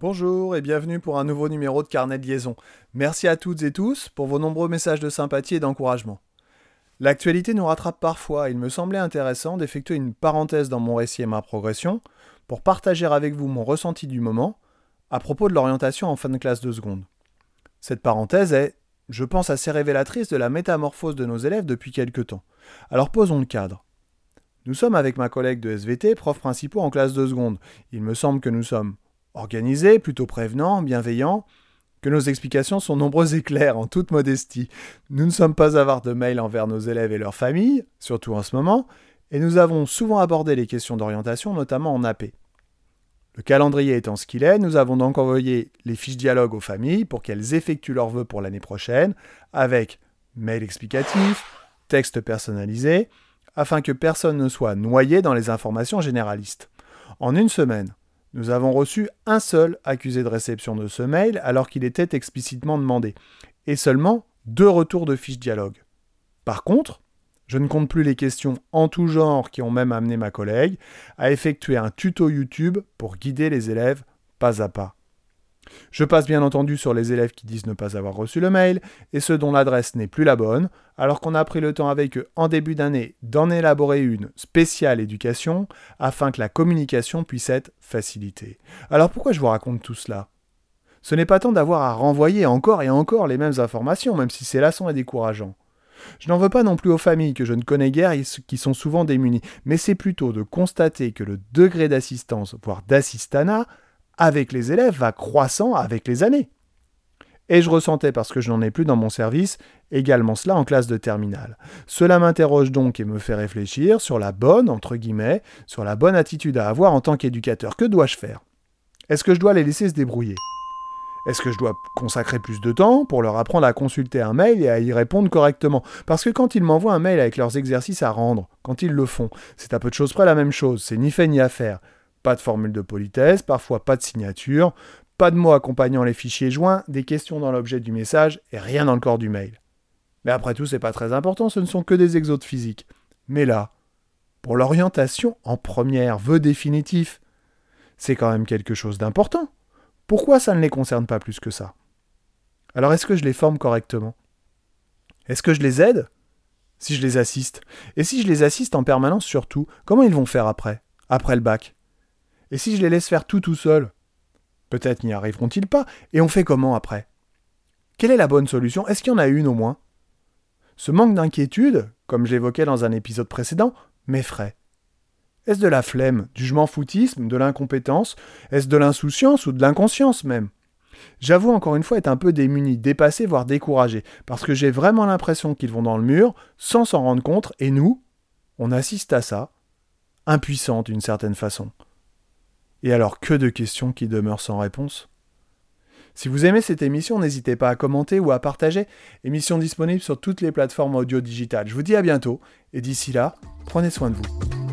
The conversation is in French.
et bienvenue pour un nouveau numéro de Carnet de liaison. Merci à toutes et tous pour vos nombreux messages de sympathie et d'encouragement. L'actualité nous rattrape parfois, il me semblait intéressant d'effectuer une parenthèse dans mon récit et ma progression pour partager avec vous mon ressenti du moment à propos de l'orientation en fin de classe de seconde. Cette parenthèse est, je pense, assez révélatrice de la métamorphose de nos élèves depuis quelque temps. Alors posons le cadre. Nous sommes avec ma collègue de SVT, prof principaux en classe de seconde. Il me semble que nous sommes organisés, plutôt prévenants, bienveillants, que nos explications sont nombreuses et claires en toute modestie. Nous ne sommes pas avares de mails envers nos élèves et leurs familles, surtout en ce moment, et nous avons souvent abordé les questions d'orientation, notamment en AP. Le calendrier étant ce qu'il est, nous avons donc envoyé les fiches dialogue aux familles pour qu'elles effectuent leurs vœux pour l'année prochaine, avec mail explicatif, texte personnalisé, afin que personne ne soit noyé dans les informations généralistes. En une semaine, nous avons reçu un seul accusé de réception de ce mail alors qu'il était explicitement demandé, et seulement deux retours de fiches dialogue. Par contre, je ne compte plus les questions en tout genre qui ont même amené ma collègue à effectuer un tuto YouTube pour guider les élèves pas à pas. Je passe bien entendu sur les élèves qui disent ne pas avoir reçu le mail et ceux dont l'adresse n'est plus la bonne, alors qu'on a pris le temps avec eux en début d'année d'en élaborer une spéciale éducation afin que la communication puisse être facilitée. Alors pourquoi je vous raconte tout cela? Ce n'est pas tant d'avoir à renvoyer encore et encore les mêmes informations, même si c'est lassant et décourageant. Je n'en veux pas non plus aux familles que je ne connais guère et qui sont souvent démunies, mais c'est plutôt de constater que le degré d'assistance, voire d'assistanat, avec les élèves va croissant avec les années. Et je ressentais, parce que je n'en ai plus dans mon service, également cela en classe de terminale. Cela m'interroge donc et me fait réfléchir sur la bonne, entre guillemets, sur la bonne attitude à avoir en tant qu'éducateur. Que dois-je faire? Est-ce que je dois les laisser se débrouiller? Est-ce que je dois consacrer plus de temps pour leur apprendre à consulter un mail et à y répondre correctement? Parce que quand ils m'envoient un mail avec leurs exercices à rendre, quand ils le font, c'est à peu de choses près la même chose, c'est ni fait ni à faire. Pas de formule de politesse, parfois pas de signature, pas de mots accompagnant les fichiers joints, des questions dans l'objet du message et rien dans le corps du mail. Mais après tout, c'est pas très important, ce ne sont que des exodes physiques. Mais là, pour l'orientation en première, vœu définitif, c'est quand même quelque chose d'important. Pourquoi ça ne les concerne pas plus que ça? Alors est-ce que je les forme correctement? Est-ce que je les aide? Si je les assiste Et si je les assiste en permanence surtout, comment ils vont faire après? Après le bac? Et si je les laisse faire tout tout seul? Peut-être n'y arriveront-ils pas, et on fait comment après? Quelle est la bonne solution? Est-ce qu'il y en a une au moins? Ce manque d'inquiétude, comme je l'évoquais dans un épisode précédent, m'effraie. Est-ce de la flemme, du je m'en foutisme, de l'incompétence? Est-ce de l'insouciance ou de l'inconscience même? J'avoue encore une fois être un peu démuni, dépassé, voire découragé, parce que j'ai vraiment l'impression qu'ils vont dans le mur sans s'en rendre compte, et nous, on assiste à ça, impuissants d'une certaine façon. Et alors que de questions qui demeurent sans réponse Si vous aimez cette émission, n'hésitez pas à commenter ou à partager. Émission disponible sur toutes les plateformes audio digitales. Je vous dis à bientôt et d'ici là, prenez soin de vous.